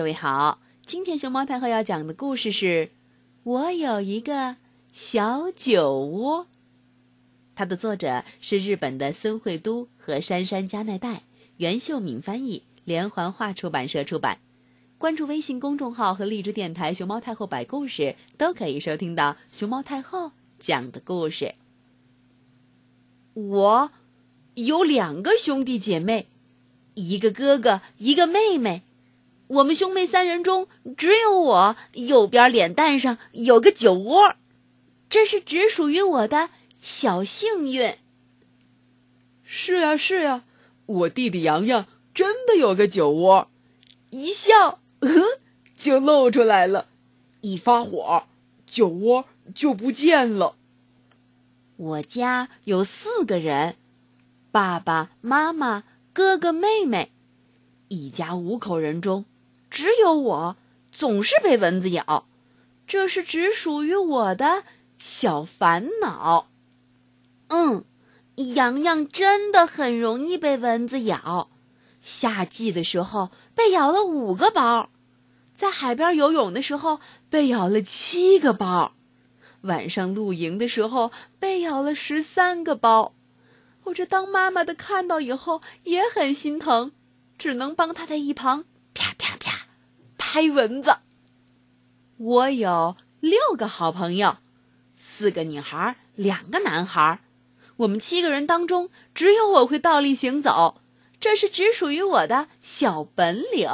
各位好，今天熊猫太后要讲的故事是《我有一个小酒窝》，它的作者是日本的孙慧都和杉山加奈代，袁秀敏翻译，连环画出版社出版。关注微信公众号和荔枝电台“熊猫太后摆故事”，都可以收听到熊猫太后讲的故事。我有两个兄弟姐妹，一个哥哥，一个妹妹。我们兄妹三人中，只有我右边脸蛋上有个酒窝，这是只属于我的小幸运。是呀是呀，我弟弟洋洋真的有个酒窝，一笑，就露出来了；一发火，酒窝就不见了。我家有四个人，爸爸妈妈、哥哥妹妹，一家五口人中。只有我总是被蚊子咬，这是只属于我的小烦恼。嗯，洋洋真的很容易被蚊子咬。夏季的时候被咬了五个包，在海边游泳的时候被咬了七个包，晚上露营的时候被咬了十三个包。我这当妈妈的看到以后也很心疼，只能帮他在一旁啪啪。拍蚊子。我有六个好朋友，四个女孩，两个男孩。我们七个人当中，只有我会倒立行走，这是只属于我的小本领。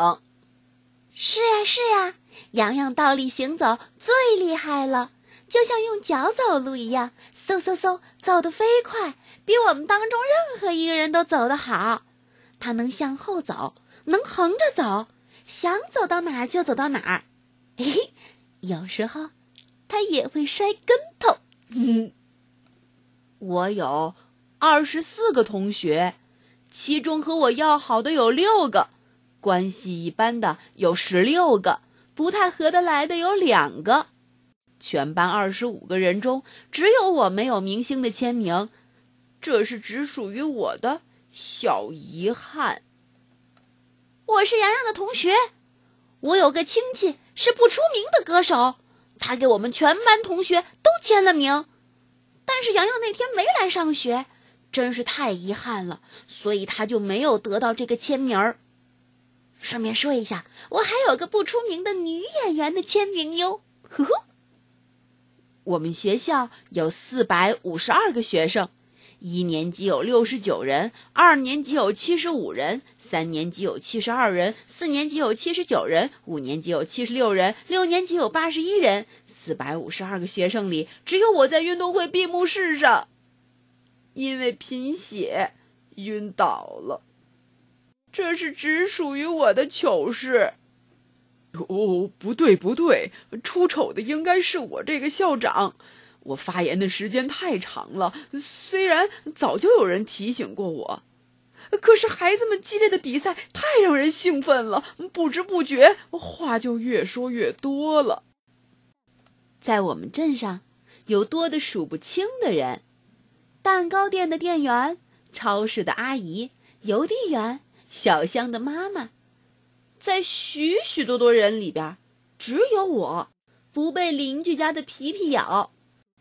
是呀，是呀，洋洋倒立行走最厉害了，就像用脚走路一样，嗖嗖嗖，走得飞快，比我们当中任何一个人都走得好。他能向后走，能横着走。想走到哪儿就走到哪儿，嘿嘿，有时候他也会摔跟头。我有二十四个同学，其中和我要好的有六个，关系一般的有十六个，不太合得来的有两个。全班二十五个人中，只有我没有明星的签名，这是只属于我的小遗憾。我是洋洋的同学，我有个亲戚是不出名的歌手，他给我们全班同学都签了名，但是洋洋那天没来上学，真是太遗憾了，所以他就没有得到这个签名儿。顺便说一下，我还有个不出名的女演员的签名哟。呵呵，我们学校有四百五十二个学生。一年级有六十九人，二年级有七十五人，三年级有七十二人，四年级有七十九人，五年级有七十六人，六年级有八十一人。四百五十二个学生里，只有我在运动会闭幕式上因为贫血晕倒了。这是只属于我的糗事。哦，不对不对，出丑的应该是我这个校长。我发言的时间太长了，虽然早就有人提醒过我，可是孩子们激烈的比赛太让人兴奋了，不知不觉话就越说越多了。在我们镇上，有多的数不清的人：蛋糕店的店员、超市的阿姨、邮递员、小香的妈妈。在许许多多人里边，只有我不被邻居家的皮皮咬。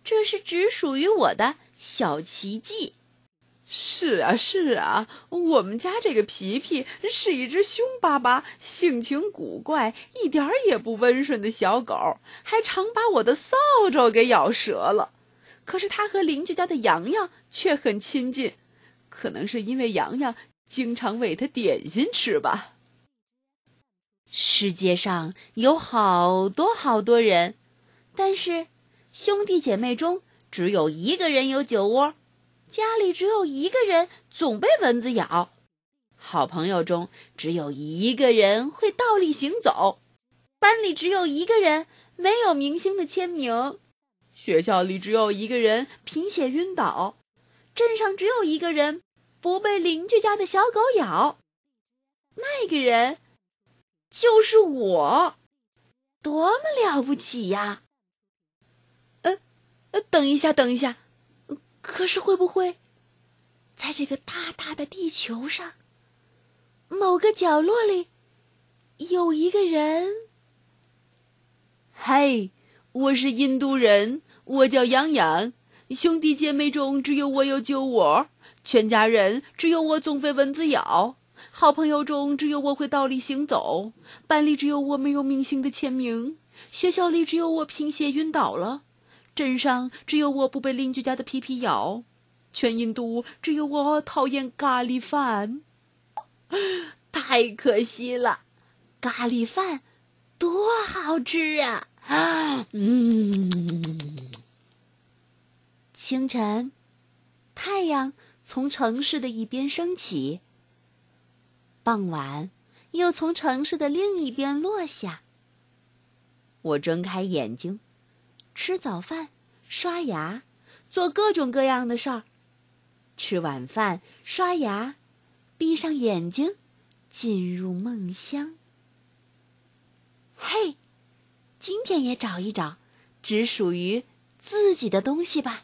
这是只属于我的小奇迹。是啊，是啊，我们家这个皮皮是一只凶巴巴、性情古怪、一点儿也不温顺的小狗，还常把我的扫帚给咬折了。可是它和邻居家的洋洋却很亲近，可能是因为洋洋经常喂它点心吃吧。世界上有好多好多人，但是。兄弟姐妹中只有一个人有酒窝，家里只有一个人总被蚊子咬，好朋友中只有一个人会倒立行走，班里只有一个人没有明星的签名，学校里只有一个人贫血晕倒，镇上只有一个人不被邻居家的小狗咬，那个人就是我，多么了不起呀！等一下，等一下，可是会不会，在这个大大的地球上，某个角落里，有一个人。嗨，我是印度人，我叫洋洋。兄弟姐妹中只有我有酒窝，全家人只有我总被蚊子咬。好朋友中只有我会倒立行走，班里只有我没有明星的签名，学校里只有我贫血晕倒了，镇上只有我不被邻居家的皮皮咬，全印度只有我讨厌咖喱饭。太可惜了，咖喱饭多好吃啊！啊，嗯。清晨，太阳从城市的一边升起。傍晚，又从城市的另一边落下。我睁开眼睛，吃早饭，刷牙，做各种各样的事儿。吃晚饭，刷牙，闭上眼睛，进入梦乡。嘿，今天也找一找只属于自己的东西吧。